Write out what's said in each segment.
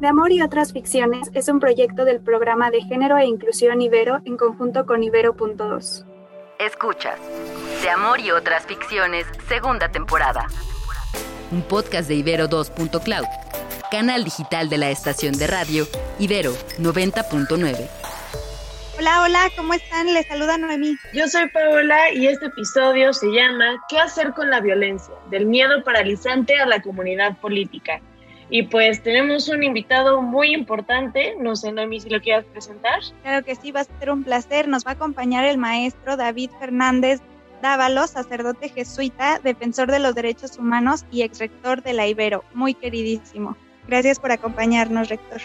De Amor y otras ficciones es un proyecto del programa de género e inclusión Ibero en conjunto con Ibero.2. Escuchas De Amor y otras ficciones, segunda temporada. Un podcast de Ibero 2.cloud, canal digital de la estación de radio Ibero 90.9. Hola, hola, ¿cómo están? Les saluda Noemí. Yo soy Paola y este episodio se llama ¿Qué hacer con la violencia? Del miedo paralizante a la comunidad política. Y pues tenemos un invitado muy importante, no sé, Noemi, si lo quieras presentar. Claro que sí, va a ser un placer. Nos va a acompañar el maestro David Fernández Dávalos, sacerdote jesuita, defensor de los derechos humanos y ex rector de la Ibero. Muy queridísimo. Gracias por acompañarnos, rector.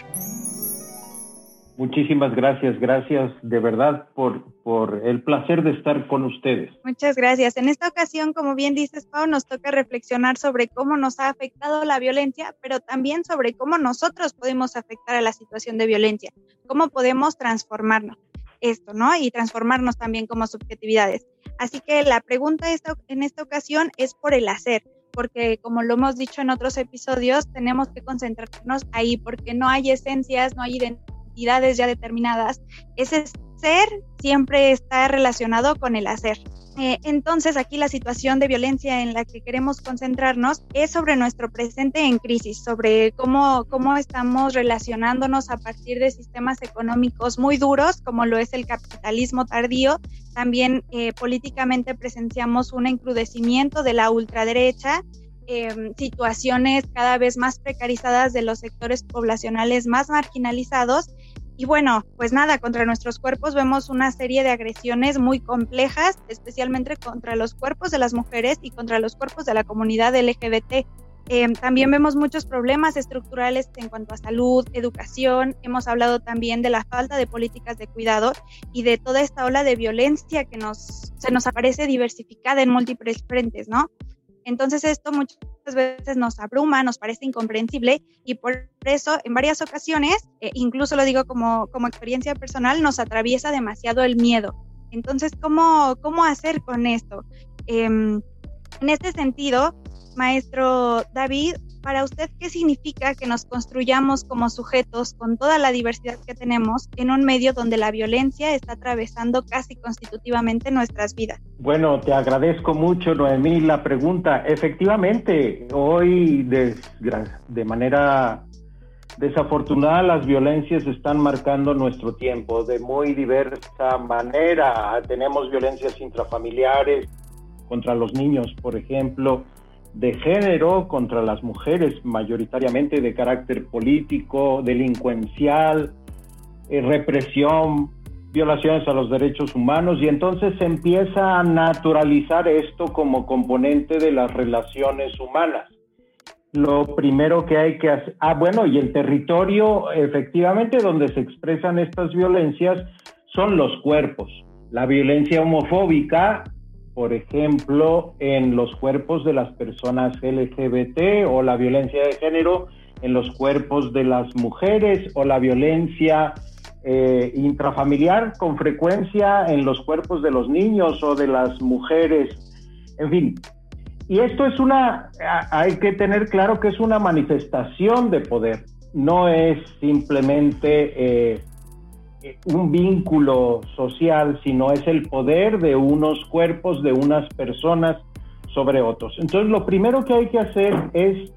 Muchísimas gracias, gracias de verdad por, por el placer de estar con ustedes. Muchas gracias. En esta ocasión, como bien dices, Pau, nos toca reflexionar sobre cómo nos ha afectado la violencia, pero también sobre cómo nosotros podemos afectar a la situación de violencia, cómo podemos transformarnos esto, ¿no? Y transformarnos también como subjetividades. Así que la pregunta en esta ocasión es por el hacer porque como lo hemos dicho en otros episodios, tenemos que concentrarnos ahí porque no hay esencias, no hay identidad ya determinadas, ese ser siempre está relacionado con el hacer. Eh, entonces aquí la situación de violencia en la que queremos concentrarnos es sobre nuestro presente en crisis, sobre cómo, cómo estamos relacionándonos a partir de sistemas económicos muy duros, como lo es el capitalismo tardío. También eh, políticamente presenciamos un encrudecimiento de la ultraderecha em, situaciones cada vez más precarizadas de los sectores poblacionales más marginalizados y bueno, pues nada, contra nuestros cuerpos vemos una serie de agresiones muy complejas, especialmente contra los cuerpos de las mujeres y contra los cuerpos de la comunidad LGBT. Eh, también vemos muchos problemas estructurales en cuanto a salud, educación. Hemos hablado también de la falta de políticas de cuidado y de toda esta ola de violencia que nos, se nos aparece diversificada en múltiples frentes, ¿no? Entonces esto muchas veces nos abruma, nos parece incomprensible y por eso en varias ocasiones, eh, incluso lo digo como, como experiencia personal, nos atraviesa demasiado el miedo. Entonces, ¿cómo, cómo hacer con esto? Em, en este sentido, maestro David, para usted, ¿qué significa que nos construyamos como sujetos con toda la diversidad que tenemos en un medio donde la violencia está atravesando casi constitutivamente nuestras vidas? Bueno, te agradezco mucho, Noemí, la pregunta. Efectivamente, hoy de, de manera desafortunada las violencias están marcando nuestro tiempo de muy diversa manera. Tenemos violencias intrafamiliares contra los niños, por ejemplo de género contra las mujeres, mayoritariamente de carácter político, delincuencial, eh, represión, violaciones a los derechos humanos y entonces se empieza a naturalizar esto como componente de las relaciones humanas. Lo primero que hay que hacer, ah bueno, y el territorio efectivamente donde se expresan estas violencias son los cuerpos. La violencia homofóbica por ejemplo, en los cuerpos de las personas LGBT o la violencia de género en los cuerpos de las mujeres o la violencia eh, intrafamiliar con frecuencia en los cuerpos de los niños o de las mujeres, en fin. Y esto es una, hay que tener claro que es una manifestación de poder, no es simplemente eh, un vínculo social, sino es el poder de unos cuerpos, de unas personas sobre otros. Entonces, lo primero que hay que hacer es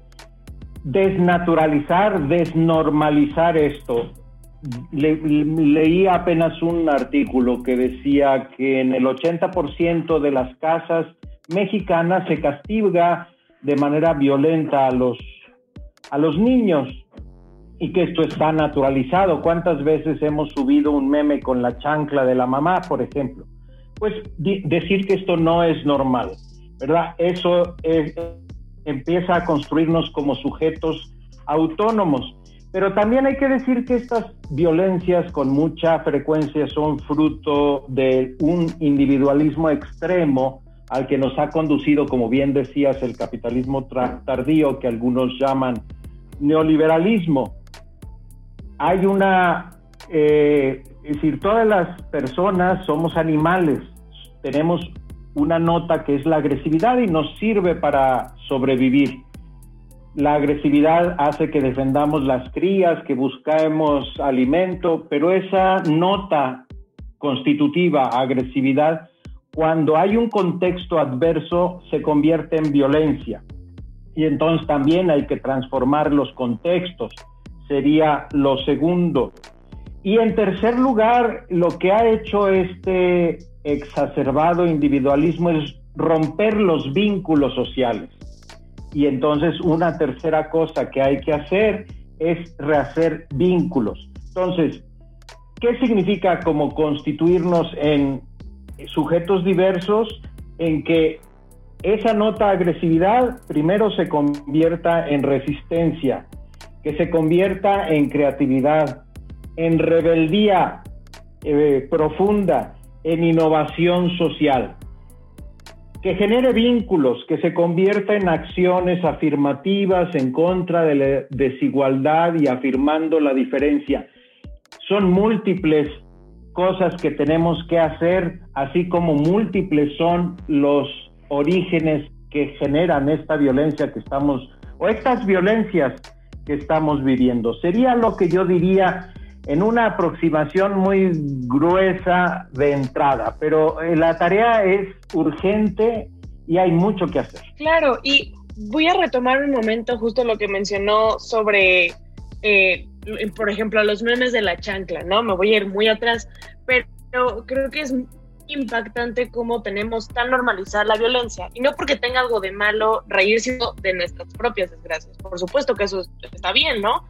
desnaturalizar, desnormalizar esto. leí apenas un artículo que decía que en el 80% de las casas mexicanas se castiga de manera violenta a los, a los niños y que esto está naturalizado. ¿Cuántas veces hemos subido un meme con la chancla de la mamá, por ejemplo? Pues decir que esto no es normal, ¿verdad? Eso empieza a construirnos como sujetos autónomos. Pero también hay que decir que estas violencias con mucha frecuencia son fruto de un individualismo extremo al que nos ha conducido, como bien decías, el capitalismo tardío que algunos llaman neoliberalismo hay una, eh, es decir, todas las personas somos animales, tenemos una nota que es la agresividad y nos sirve para sobrevivir. la agresividad hace que defendamos las crías, que buscamos alimento, pero esa nota constitutiva, agresividad, cuando hay un contexto adverso, se convierte en violencia. Y entonces también hay que transformar los contextos, sería lo segundo. Y en tercer lugar, lo que ha hecho este exacerbado individualismo es romper los vínculos sociales. Y entonces una tercera cosa que hay que hacer es rehacer vínculos. Entonces, ¿qué significa como constituirnos en sujetos diversos en que esa nota agresividad primero se convierta en resistencia, que se convierta en creatividad, en rebeldía eh, profunda, en innovación social que genere vínculos, que se convierta en acciones afirmativas en contra de la desigualdad y afirmando la diferencia. Son múltiples cosas que tenemos que hacer, así como múltiples son los orígenes que generan esta violencia que estamos, o estas violencias que estamos viviendo. Sería lo que yo diría en una aproximación muy gruesa de entrada, pero eh, la tarea es urgente y hay mucho que hacer. Claro, y voy a retomar un momento justo lo que mencionó sobre, eh, por ejemplo, los memes de la chancla, ¿no? Me voy a ir muy atrás, pero creo que es impactante cómo tenemos tan normalizada la violencia. Y no porque tenga algo de malo reírse de nuestras propias desgracias. Por supuesto que eso está bien, ¿no?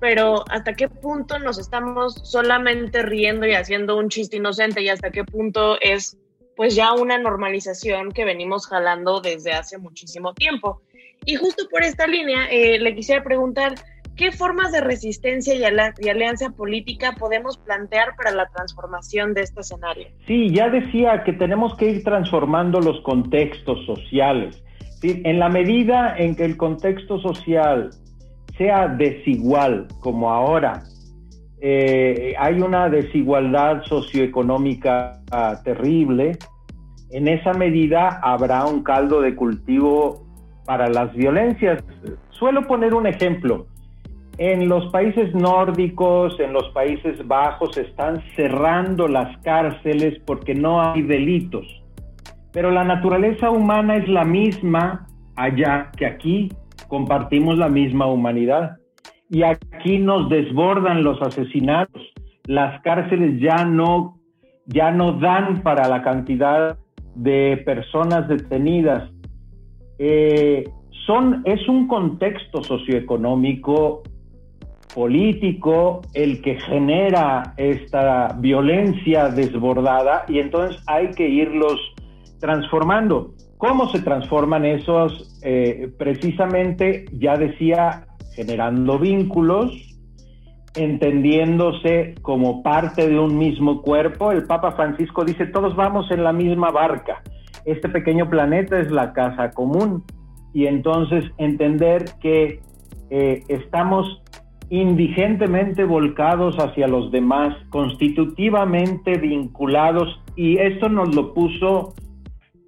pero hasta qué punto nos estamos solamente riendo y haciendo un chiste inocente y hasta qué punto es pues ya una normalización que venimos jalando desde hace muchísimo tiempo. Y justo por esta línea eh, le quisiera preguntar, ¿qué formas de resistencia y, alianza política podemos plantear para la transformación de este escenario? Sí, ya decía que tenemos que ir transformando los contextos sociales. En la medida en que el contexto social sea desigual como ahora, eh, hay una desigualdad socioeconómica ah, terrible, en esa medida habrá un caldo de cultivo para las violencias. Suelo poner un ejemplo. En los países nórdicos, en los Países Bajos, están cerrando las cárceles porque no hay delitos. Pero la naturaleza humana es la misma allá que aquí compartimos la misma humanidad. Y aquí nos desbordan los asesinatos. Las cárceles ya no, ya no dan para la cantidad de personas detenidas. Eh, es un contexto socioeconómico, político, el que genera esta violencia desbordada y entonces hay que irlos transformando. ¿Cómo se transforman esos? Eh, precisamente, ya decía, generando vínculos, entendiéndose como parte de un mismo cuerpo. El Papa Francisco dice, todos vamos en la misma barca. Este pequeño planeta es la casa común. Y entonces entender que eh, estamos indigentemente volcados hacia los demás, constitutivamente vinculados, y esto nos lo puso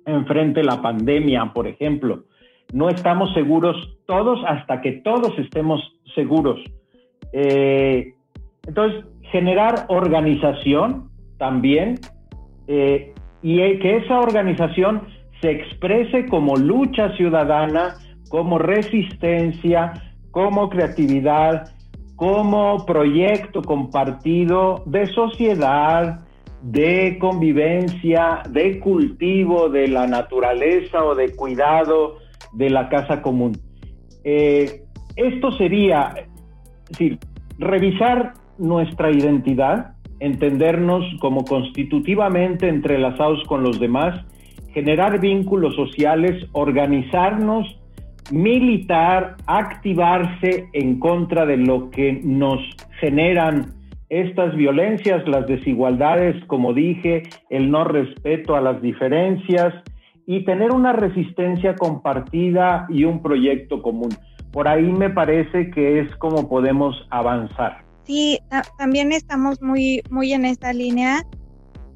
enfrente la pandemia, por ejemplo. No estamos seguros todos hasta que todos estemos seguros. Eh, entonces, generar organización también eh, y que esa organización se exprese como lucha ciudadana, como resistencia, como creatividad, como proyecto compartido de sociedad, de convivencia, de cultivo de la naturaleza o de cuidado de la casa común. Eh, esto sería, decir, revisar nuestra identidad, entendernos como constitutivamente entrelazados con los demás, generar vínculos sociales, organizarnos, militar, activarse en contra de lo que nos generan estas violencias, las desigualdades, como dije, el no respeto a las diferencias y tener una resistencia compartida y un proyecto común. Por ahí me parece que es como podemos avanzar. Sí, también estamos muy, muy en esta línea,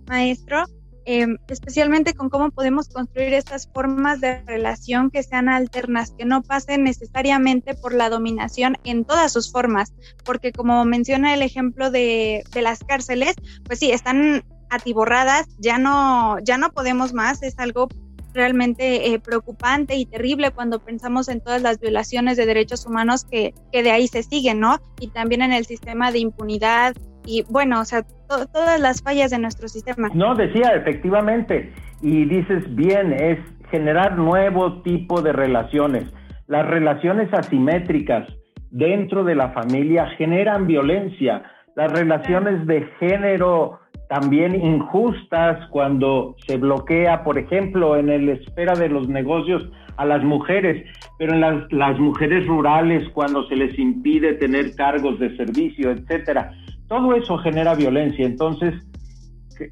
maestro. Em, especialmente con cómo podemos construir estas formas de relación que sean alternas, que no pasen necesariamente por la dominación en todas sus formas, porque como menciona el ejemplo de, de las cárceles, pues sí, están atiborradas, ya no, ya no podemos más, es algo realmente eh, preocupante y terrible cuando pensamos en todas las violaciones de derechos humanos que, que de ahí se siguen, ¿no? Y también en el sistema de impunidad, y bueno, o sea, todas las fallas de nuestro sistema. No, decía, efectivamente, y dices bien, es generar nuevo tipo de relaciones. Las relaciones asimétricas dentro de la familia generan violencia. Las relaciones de género también injustas cuando se bloquea, por ejemplo, en la esfera de los negocios a las mujeres, pero en las, las mujeres rurales cuando se les impide tener cargos de servicio, etcétera. Todo eso genera violencia. Entonces,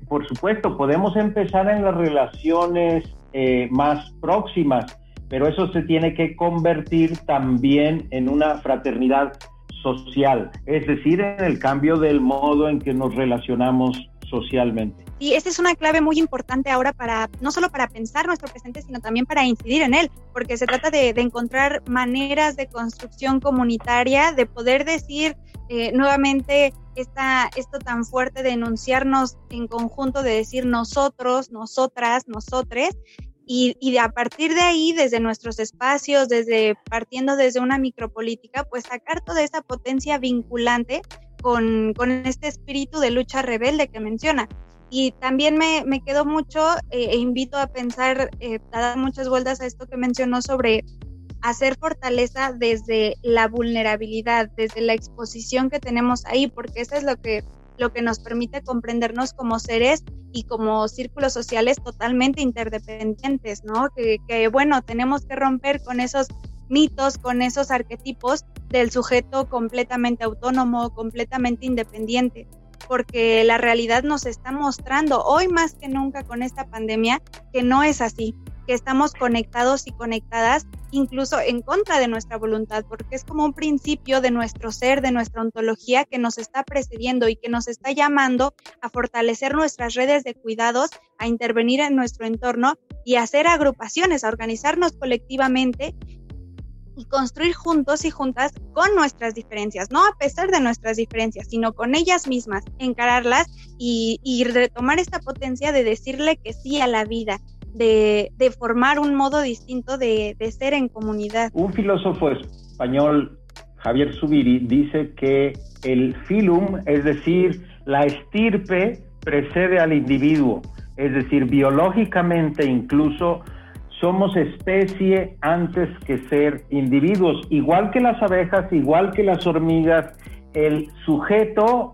por supuesto, podemos empezar en las relaciones eh, más próximas, pero eso se tiene que convertir también en una fraternidad social, es decir, en el cambio del modo en que nos relacionamos socialmente. Y esta es una clave muy importante ahora para, no solo para pensar nuestro presente, sino también para incidir en él, porque se trata de, encontrar maneras de construcción comunitaria, de poder decir eh, nuevamente esta, esto tan fuerte de enunciarnos en conjunto, de decir nosotros, nosotras, nosotres, y, y, a partir de ahí, desde nuestros espacios, desde partiendo desde una micropolítica, pues sacar toda esa potencia vinculante con, este espíritu de lucha rebelde que menciona. Y también me, quedó mucho eh, e invito a pensar, eh, a dar muchas vueltas a esto que mencionó sobre hacer fortaleza desde la vulnerabilidad, desde la exposición que tenemos ahí, porque eso es lo que, lo que nos permite comprendernos como seres y como círculos sociales totalmente interdependientes, ¿no? Que bueno, tenemos que romper con esos mitos, con esos arquetipos del sujeto completamente autónomo, completamente independiente, porque la realidad nos está mostrando hoy más que nunca con esta pandemia que no es así, que estamos conectados y conectadas incluso en contra de nuestra voluntad, porque es como un principio de nuestro ser, de nuestra ontología que nos está precediendo y que nos está llamando a fortalecer nuestras redes de cuidados, a intervenir en nuestro entorno y a hacer agrupaciones, a organizarnos colectivamente y construir juntos y juntas con nuestras diferencias, no a pesar de nuestras diferencias, sino con ellas mismas, encararlas y, y retomar esta potencia de decirle que sí a la vida, de, formar un modo distinto de, ser en comunidad. Un filósofo español, Javier Zubiri, dice que el filum, es decir, la estirpe, precede al individuo, es decir, biológicamente incluso somos especie antes que ser individuos, igual que las abejas, igual que las hormigas, el sujeto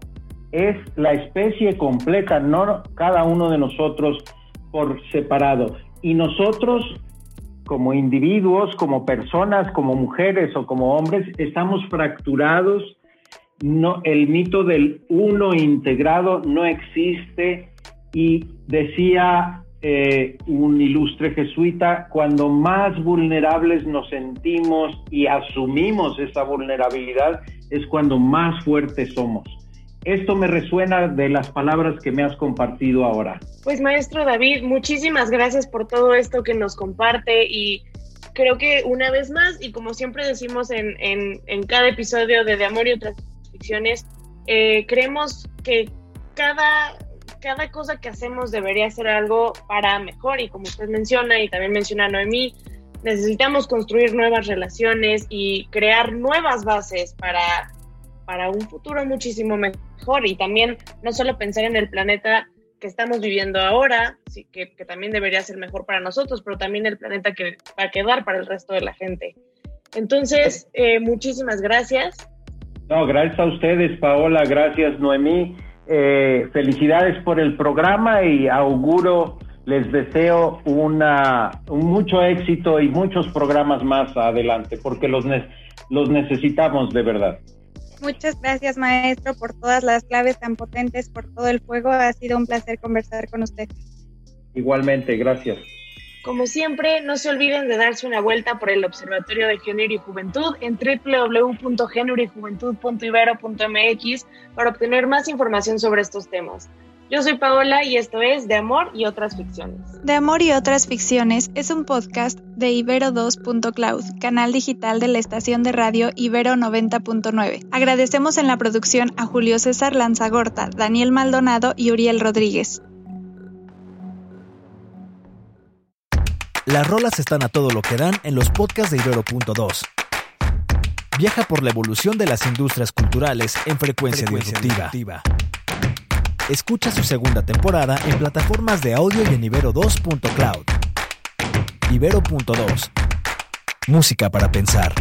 es la especie completa, no cada uno de nosotros por separado. Y nosotros, como individuos, como personas, como mujeres o como hombres, estamos fracturados. No, el mito del uno integrado no existe. Y decía eh, un ilustre jesuita, cuando más vulnerables nos sentimos y asumimos esa vulnerabilidad, es cuando más fuertes somos. Esto me resuena de las palabras que me has compartido ahora. Pues maestro David, muchísimas gracias por todo esto que nos comparte y creo que una vez más, y como siempre decimos en, en, cada episodio de De Amor y otras ficciones, eh, creemos que cada, cada cosa que hacemos debería ser algo para mejor y como usted menciona y también menciona Noemí, necesitamos construir nuevas relaciones y crear nuevas bases para para un futuro muchísimo mejor y también no solo pensar en el planeta que estamos viviendo ahora, sí, que, también debería ser mejor para nosotros, pero también el planeta que va a quedar para el resto de la gente. Entonces, eh, muchísimas gracias. No, gracias a ustedes, Paola, gracias, Noemí. Eh, felicidades por el programa y auguro, les deseo una, un mucho éxito y muchos programas más adelante, porque los, los necesitamos de verdad. Muchas gracias, maestro, por todas las claves tan potentes, por todo el fuego. Ha sido un placer conversar con usted. Igualmente, gracias. Como siempre, no se olviden de darse una vuelta por el Observatorio de Género y Juventud en www.géneroyjuventud.ibero.mx para obtener más información sobre estos temas. Yo soy Paola y esto es De Amor y otras ficciones. De Amor y otras ficciones es un podcast de Ibero2.cloud, canal digital de la estación de radio Ibero 90.9. Agradecemos en la producción a Julio César Lanzagorta, Daniel Maldonado y Uriel Rodríguez. Las rolas están a todo lo que dan en los podcasts de Ibero.2. Viaja por la evolución de las industrias culturales en frecuencia, disruptiva. Escucha su segunda temporada en plataformas de audio y en Ibero2.cloud. Ibero.2. Música para pensar.